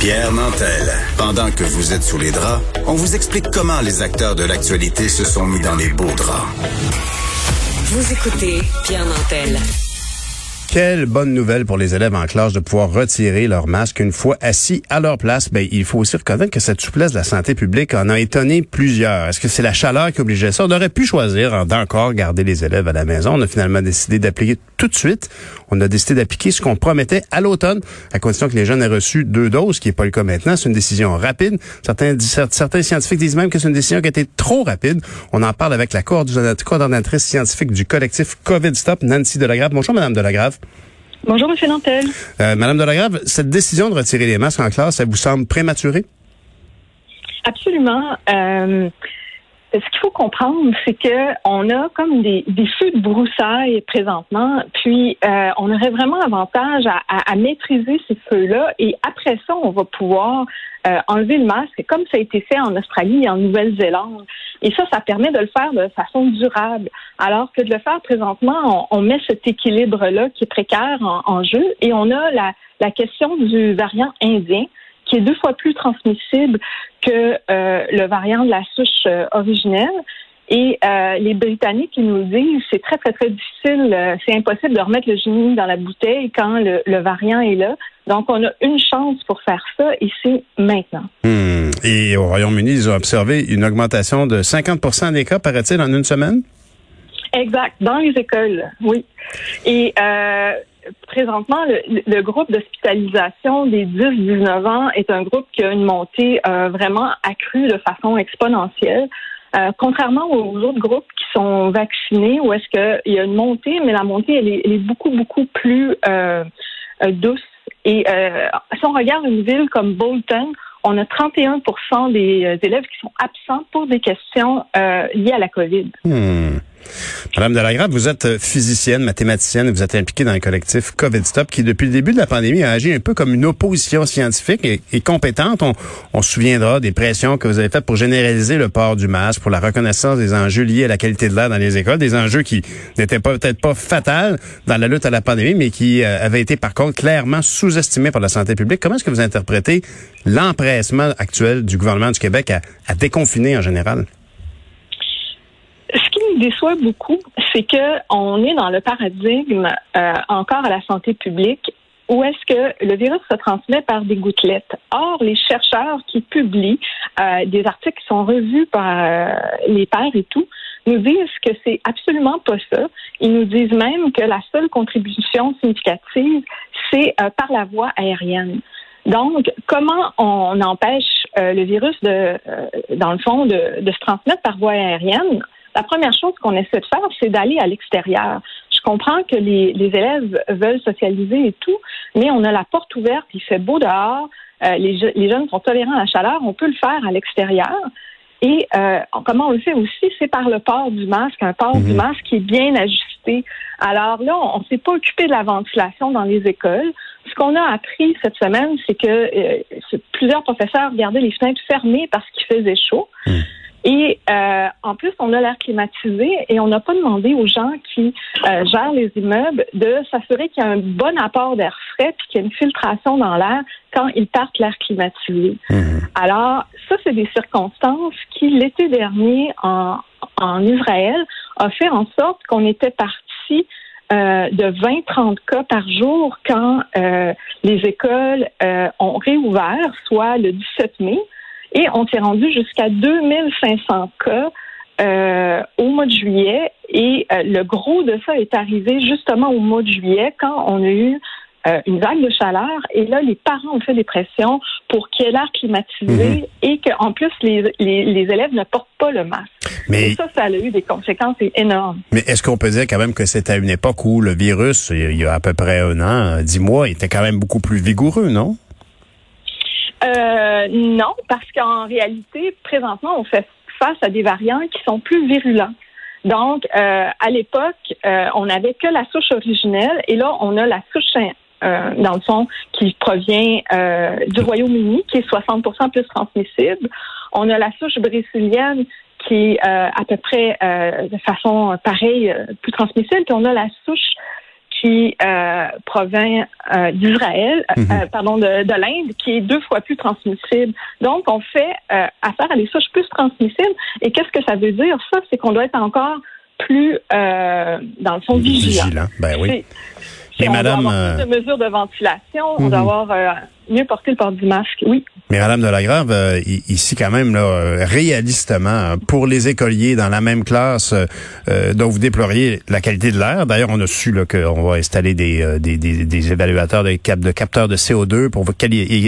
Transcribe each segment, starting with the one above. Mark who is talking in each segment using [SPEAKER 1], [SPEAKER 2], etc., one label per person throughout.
[SPEAKER 1] Pierre Nantel. Pendant que vous êtes sous les draps, on vous explique comment les acteurs de l'actualité se sont mis dans les beaux draps.
[SPEAKER 2] Vous écoutez Pierre Nantel.
[SPEAKER 3] Quelle bonne nouvelle pour les élèves en classe de pouvoir retirer leur masque une fois assis à leur place. Ben, il faut aussi reconnaître que cette souplesse de la santé publique en a étonné plusieurs. Est-ce que c'est la chaleur qui obligeait ça? On aurait pu choisir d'encore garder les élèves à la maison. On a finalement décidé d'appliquer tout de suite. On a décidé d'appliquer ce qu'on promettait à l'automne, à condition que les jeunes aient reçu deux doses, ce qui n'est pas le cas maintenant. C'est une décision rapide. Certains, certains scientifiques disent même que c'est une décision qui a été trop rapide. On en parle avec la coordonnatrice scientifique du collectif COVID Stop, Nancy Delagrave. Bonjour, Madame Delagrave.
[SPEAKER 4] Bonjour, M. Nantel.
[SPEAKER 3] Euh, Madame Delagrave, cette décision de retirer les masques en classe, ça vous semble prématurée?
[SPEAKER 4] Absolument. Euh, ce qu'il faut comprendre, c'est que on a comme des, des feux de broussailles présentement, puis euh, on aurait vraiment avantage à, à, maîtriser ces feux-là, et après ça, on va pouvoir euh, enlever le masque, comme ça a été fait en Australie et en Nouvelle-Zélande. Et ça, ça permet de le faire de façon durable, alors que de le faire présentement, on, on met cet équilibre-là qui est précaire en, en, jeu, et on a la, la question du variant indien qui est deux fois plus transmissible que euh, le variant de la souche euh, originelle. Et euh, les Britanniques nous disent c'est très très très difficile, c'est impossible de remettre le génie dans la bouteille quand le, le, variant est là. Donc on a une chance pour faire ça et c'est maintenant.
[SPEAKER 3] Hmm. Et au Royaume-Uni, ils ont observé une augmentation de 50 des cas, paraît-il, en une semaine?
[SPEAKER 4] Exact, dans les écoles, oui. Et euh, présentement, le, groupe d'hospitalisation des 10-19 ans est un groupe qui a une montée euh, vraiment accrue de façon exponentielle. Euh, contrairement aux autres groupes qui sont vaccinés, où est-ce qu'il y a une montée, mais la montée, elle est, beaucoup, beaucoup plus euh, douce. Et si on regarde une ville comme Bolton, on a 31% des élèves qui sont absents pour des questions liées à la COVID.
[SPEAKER 3] Hmm. Madame Delagrave, vous êtes euh, physicienne, mathématicienne, vous êtes impliquée dans un collectif COVID Stop qui, depuis le début de la pandémie, a agi un peu comme une opposition scientifique et, compétente. On, se souviendra des pressions que vous avez faites pour généraliser le port du masque, pour la reconnaissance des enjeux liés à la qualité de l'air dans les écoles, des enjeux qui n'étaient peut-être pas fatals dans la lutte à la pandémie, mais qui euh, avaient été par contre clairement sous-estimés par la santé publique. Comment est-ce que vous interprétez l'empressement actuel du gouvernement du Québec à déconfiner en général?
[SPEAKER 4] Déçoit beaucoup, c'est que on est dans le paradigme euh, encore à la santé publique où est-ce que le virus se transmet par des gouttelettes. Or, les chercheurs qui publient euh, des articles qui sont revus par euh, les pairs et tout, nous disent que c'est absolument pas ça. Ils nous disent même que la seule contribution significative, c'est par la voie aérienne. Donc, comment on empêche le virus de, dans le fond, de, de se transmettre par voie aérienne? La première chose qu'on essaie de faire, c'est d'aller à l'extérieur. Je comprends que les, élèves veulent socialiser et tout, mais on a la porte ouverte, il fait beau dehors, euh, les, jeunes sont tolérants à la chaleur, on peut le faire à l'extérieur. Et euh, comment on le fait aussi, c'est par le port du masque, un port du mhm. masque qui est bien ajusté. Alors là, on ne s'est pas occupé de la ventilation dans les écoles. Ce qu'on a appris cette semaine, c'est que euh, plusieurs professeurs gardaient les fenêtres fermées parce qu'il faisait chaud. Mhm. Et euh, en plus, on a l'air climatisé et on n'a pas demandé aux gens qui euh, gèrent les immeubles de s'assurer qu'il y a un bon apport d'air frais puis qu'il y a une filtration dans l'air quand ils partent l'air climatisé. Mhm. Alors, ça, c'est des circonstances qui, l'été dernier, en, en Israël, a fait en sorte qu'on était parti euh, de 20-30 cas par jour quand euh, les écoles euh, ont réouvert, soit le 17 mai. Et on s'est rendu jusqu'à 2500 cas euh, au mois de juillet. Et euh, le gros de ça est arrivé justement au mois de juillet quand on a eu euh, une vague de chaleur. Et là, les parents ont fait des pressions pour qu'il y ait l'air climatisé mhm. et qu'en plus, les, les, les, élèves ne portent pas le masque. Mais et ça, ça a eu des conséquences énormes.
[SPEAKER 3] Mais est-ce qu'on peut dire quand même que c'était à une époque où le virus, il y a à peu près un an, dix mois, était quand même beaucoup plus vigoureux, non?
[SPEAKER 4] Euh, non, parce qu'en réalité, présentement, on fait face à des variants qui sont plus virulents. Donc, euh, à l'époque, euh, on n'avait que la souche originelle, et là, on a la souche, euh, dans le fond, qui provient euh, du Royaume-Uni, qui est 60% plus transmissible. On a la souche brésilienne, qui est à peu près de façon pareille, plus transmissible, puis on a la souche qui euh, provient euh, d'Israël, euh,
[SPEAKER 3] Mhm.
[SPEAKER 4] pardon, de, de l'Inde, qui est deux fois plus transmissible. Donc, on fait euh, affaire à des souches plus transmissibles. Et qu'est-ce que ça veut dire? Ça, c'est qu'on doit être encore plus, dans le fond, vigilant.
[SPEAKER 3] Vigilant. Ben oui. Mais
[SPEAKER 4] on
[SPEAKER 3] madame,
[SPEAKER 4] doit avoir plus de mesures de ventilation, on
[SPEAKER 3] Mhm.
[SPEAKER 4] doit avoir euh, mieux porter le port du masque. Oui.
[SPEAKER 3] Mais Madame Delagrave, euh, i- ici quand même, là, euh, réalistement, euh, pour les écoliers dans la même classe euh, euh, dont vous déploriez la qualité de l'air, d'ailleurs, on a su qu'on va installer des, euh, des, des, des évaluateurs de, cap, de capteurs de CO2 pour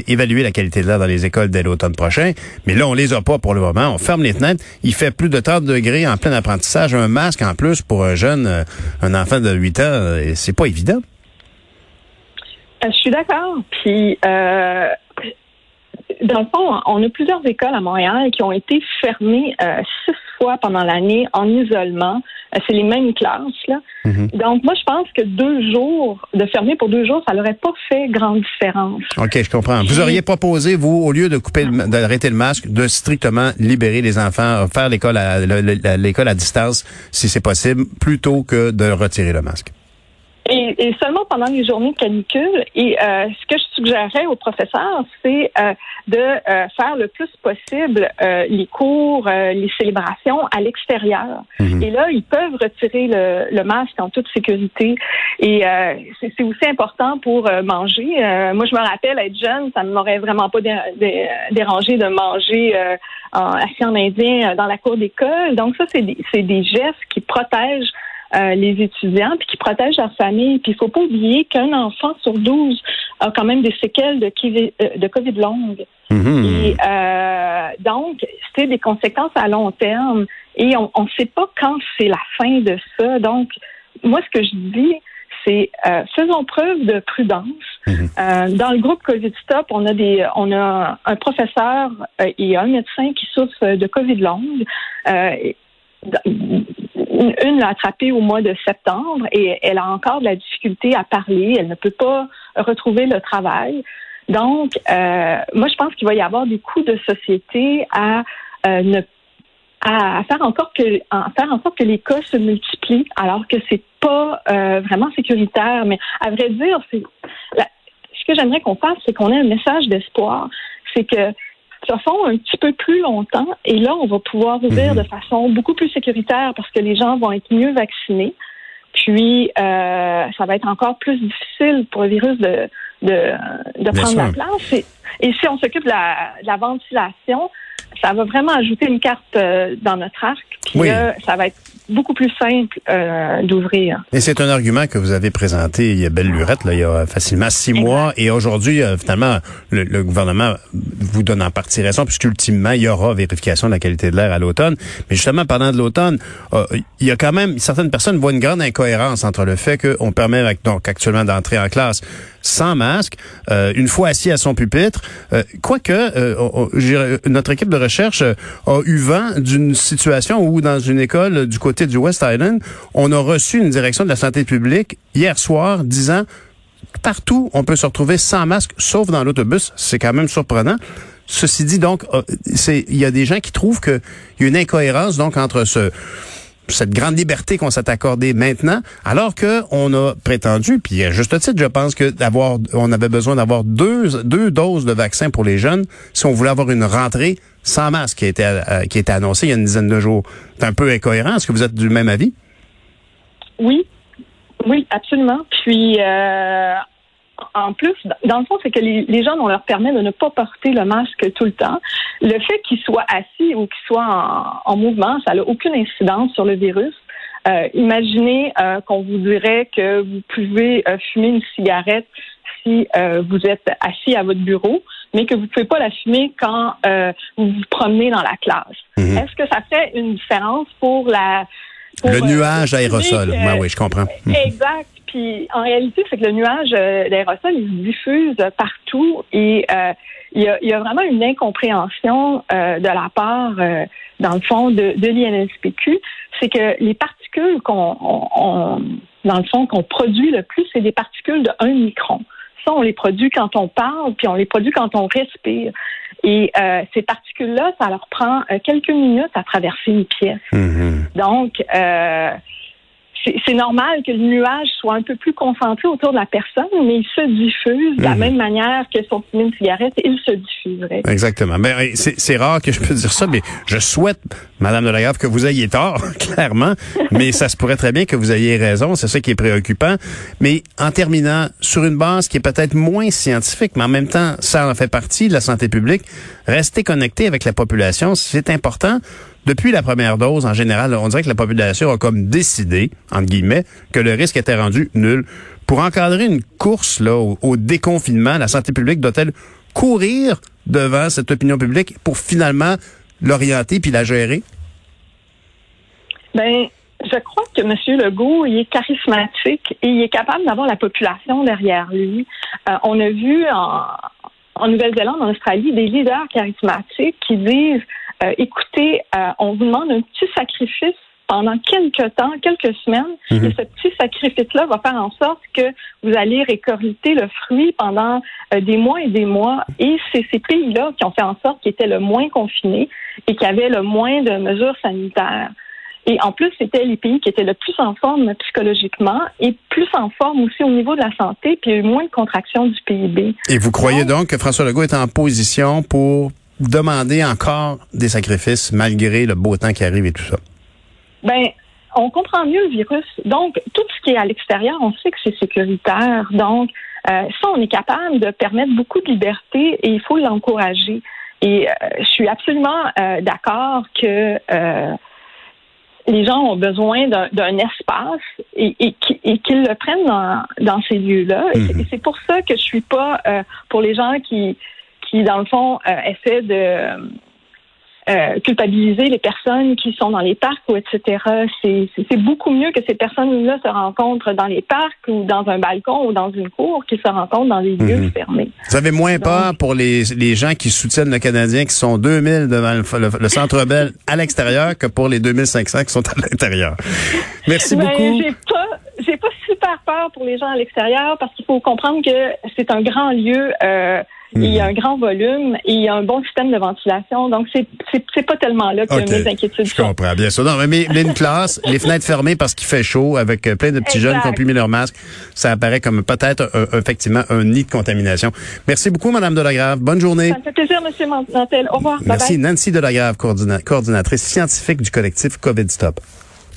[SPEAKER 3] évaluer la qualité de l'air dans les écoles dès l'automne prochain. Mais là, on les a pas pour le moment. On ferme les fenêtres. Il fait plus de 30 degrés en plein apprentissage. Un masque en plus pour un jeune, euh, un enfant de 8 ans, euh, c'est pas évident.
[SPEAKER 4] Euh, Je suis d'accord. Puis, euh, dans le fond, on a plusieurs écoles à Montréal qui ont été fermées euh, six fois pendant l'année en isolement. Euh, C'est les mêmes classes. Là.
[SPEAKER 3] Mhm.
[SPEAKER 4] Donc, moi, je pense que deux jours, de fermer pour deux jours, ça n'aurait pas fait grande différence.
[SPEAKER 3] OK, je comprends. Vous auriez proposé, vous, au lieu de couper, le- d'arrêter le masque, de strictement libérer les enfants, faire l'école à, le- le- l'école à distance, si c'est possible, plutôt que de retirer le masque?
[SPEAKER 4] Et, et seulement pendant les journées de canicule. Et euh, ce que je suggérerais aux professeurs, c'est euh, de euh, faire le plus possible euh, les cours, euh, les célébrations à l'extérieur.
[SPEAKER 3] Mhm.
[SPEAKER 4] Et là, ils peuvent retirer le, le masque en toute sécurité. Et euh, c'est aussi important pour manger. Euh, moi, je me rappelle être jeune, ça ne m'aurait vraiment pas dé- dé- dérangé de manger euh, en, assis en indien dans la cour d'école. Donc ça, c'est des, c'est des gestes qui protègent euh, les étudiants puis qui protègent leur famille. Puis il faut pas oublier qu'un enfant sur 12 a quand même des séquelles de, euh, de COVID longue.
[SPEAKER 3] Mhm.
[SPEAKER 4] Et euh, donc, c'est des conséquences à long terme. Et on ne sait pas quand c'est la fin de ça. Donc, moi, ce que je dis, c'est euh, faisons preuve de prudence.
[SPEAKER 3] Mhm.
[SPEAKER 4] Euh, dans le groupe COVID Stop, on a des, on a un professeur et un médecin qui souffrent de COVID longue. Une l'a attrapée au mois de septembre et elle a encore de la difficulté à parler. Elle ne peut pas retrouver le travail. Donc, euh, moi, je pense qu'il va y avoir des coûts de société à euh, ne à faire en sorte que faire que les cas se multiplient alors que c'est pas euh, vraiment sécuritaire mais à vrai dire c'est ce que j'aimerais qu'on fasse c'est qu'on ait un message d'espoir c'est que ça font un petit peu plus longtemps et là on va pouvoir ouvrir
[SPEAKER 3] Mhm.
[SPEAKER 4] de façon beaucoup plus sécuritaire parce que les gens vont être mieux vaccinés puis euh, ça va être encore plus difficile pour le virus de de, de prendre la place et, et si on s'occupe de la, de la ventilation ça va vraiment ajouter une carte euh, dans notre arc. Puis
[SPEAKER 3] Oui.
[SPEAKER 4] là, ça va être beaucoup plus simple euh, d'ouvrir.
[SPEAKER 3] Et c'est un argument que vous avez présenté il y a belle lurette, là, il y a facilement six mois. Et aujourd'hui, euh, finalement, le, le gouvernement vous donne en partie raison, puisque ultimement, il y aura vérification de la qualité de l'air à l'automne. Mais justement, pendant de l'automne, euh, il y a quand même, certaines personnes voient une grande incohérence entre le fait qu'on permet donc actuellement d'entrer en classe sans masque, euh, une fois assis à son pupitre, euh, quoique euh, notre équipe de recherche a eu vent d'une situation où dans une école du côté du West Island, on a reçu une direction de la santé publique hier soir disant partout on peut se retrouver sans masque, sauf dans l'autobus. C'est quand même surprenant. Ceci dit, donc, euh, il y a des gens qui trouvent qu'il y a une incohérence donc entre ce cette grande liberté qu'on s'est accordée maintenant, alors que on a prétendu, puis à juste titre, je pense que d'avoir, on avait besoin d'avoir deux, deux doses de vaccin pour les jeunes si on voulait avoir une rentrée sans masque qui a été, euh, qui a été annoncée il y a une dizaine de jours. C'est un peu incohérent. Est-ce que vous êtes du même avis?
[SPEAKER 4] Oui, oui, absolument. Puis, euh, en plus, dans le fond, c'est que les, les gens, on leur permet de ne pas porter le masque tout le temps. Le fait qu'ils soient assis ou qu'ils soient en, en mouvement, ça n'a aucune incidence sur le virus. Euh, imaginez euh, qu'on vous dirait que vous pouvez euh, fumer une cigarette si vous êtes assis à votre bureau, mais que vous ne pouvez pas la fumer quand vous vous promenez dans la classe.
[SPEAKER 3] Mhm.
[SPEAKER 4] Est-ce que ça fait une différence pour la pour,
[SPEAKER 3] Le nuage aérosol. Ouais, oui, je comprends. Mhm.
[SPEAKER 4] Exact. Puis en réalité, c'est que le nuage euh, d'aérosol, il se diffuse partout et euh, il, y a, il y a vraiment une incompréhension euh, de la part, euh, dans le fond, de, de l'INSPQ. C'est que les particules qu'on, on- on- dans le fond, qu'on produit le plus, c'est des particules de 1 micron. Ça, on les produit quand on parle, puis on les produit quand on respire. Et euh, ces particules-là, ça leur prend euh, quelques minutes à traverser une pièce.
[SPEAKER 3] Mhm.
[SPEAKER 4] Donc, euh, c'est normal que le nuage soit un peu plus concentré autour de la personne, mais il se diffuse de la
[SPEAKER 3] Mhm.
[SPEAKER 4] même manière que son fumer une cigarette, il se diffuserait.
[SPEAKER 3] Exactement. Mais c'est rare que je peux dire ça, mais je souhaite, Madame de la Grave, que vous ayez tort, clairement. Mais ça se pourrait très bien que vous ayez raison. C'est ça qui est préoccupant. Mais en terminant, sur une base qui est peut-être moins scientifique, mais en même temps, ça en fait partie de la santé publique, rester connecté avec la population, c'est important. Depuis la première dose, en général, on dirait que la population a comme décidé, entre guillemets, que le risque était rendu nul. Pour encadrer une course là au, au déconfinement, la santé publique doit-elle courir devant cette opinion publique pour finalement l'orienter puis la gérer?
[SPEAKER 4] Ben, je crois que M. Legault, il est charismatique et il est capable d'avoir la population derrière lui. Euh, on a vu en, en Nouvelle-Zélande, en Australie, des leaders charismatiques qui disent euh, écoutez, euh, on vous demande un petit sacrifice pendant quelques temps, quelques semaines,
[SPEAKER 3] Mhm.
[SPEAKER 4] et ce petit sacrifice-là va faire en sorte que vous allez récolter le fruit pendant euh, des mois et des mois. Et c'est ces pays-là qui ont fait en sorte qu'ils étaient le moins confinés et qui avaient le moins de mesures sanitaires. Et en plus, c'était les pays qui étaient le plus en forme psychologiquement et plus en forme aussi au niveau de la santé, puis il y a eu moins de contraction du PIB.
[SPEAKER 3] Et vous croyez
[SPEAKER 4] Non.
[SPEAKER 3] donc que François Legault est en position pour demander encore des sacrifices malgré le beau temps qui arrive et tout ça?
[SPEAKER 4] Ben, on comprend mieux le virus. Donc, tout ce qui est à l'extérieur, on sait que c'est sécuritaire. Donc, euh, ça, on est capable de permettre beaucoup de liberté et il faut l'encourager. Et euh, je suis absolument euh, d'accord que euh, les gens ont besoin d'un espace et, et et qu'ils le prennent dans, dans ces lieux-là. Et c'est-. Et c'est pour ça que je suis pas euh, pour les gens qui, qui dans le fond, euh, essaient de euh, culpabiliser les personnes qui sont dans les parcs ou etc. C'est beaucoup mieux que ces personnes-là se rencontrent dans les parcs ou dans un balcon ou dans une cour qu'ils se rencontrent dans des lieux
[SPEAKER 3] Mhm.
[SPEAKER 4] fermés.
[SPEAKER 3] Vous avez moins
[SPEAKER 4] Donc-
[SPEAKER 3] peur pour les, les gens qui soutiennent le Canadien, qui sont 2000 devant le, le- le Centre Bell à l'extérieur que pour les 2500 qui sont à l'intérieur. Merci
[SPEAKER 4] Ben,
[SPEAKER 3] beaucoup.
[SPEAKER 4] J'ai pas, j'ai pas super peur pour les gens à l'extérieur parce qu'il faut comprendre que c'est un grand lieu. euh, Il y a un grand volume et il y a un bon système de ventilation. Donc, c'est c'est- pas tellement là que
[SPEAKER 3] OK.
[SPEAKER 4] mes inquiétudes
[SPEAKER 3] Je
[SPEAKER 4] sont.
[SPEAKER 3] comprends, bien sûr. Non, mais, mais- une classe, les fenêtres fermées parce qu'il fait chaud, avec euh, plein de petits jeunes qui ont plus mis leur masque, ça apparaît comme peut-être un- effectivement un nid de contamination. Merci beaucoup, Madame Delagrave. Bonne journée.
[SPEAKER 4] Ça me fait plaisir, M. Mantel. Au revoir.
[SPEAKER 3] Merci.
[SPEAKER 4] bye.
[SPEAKER 3] Nancy Delagrave, coordina- coordinatrice scientifique du collectif COVID Stop.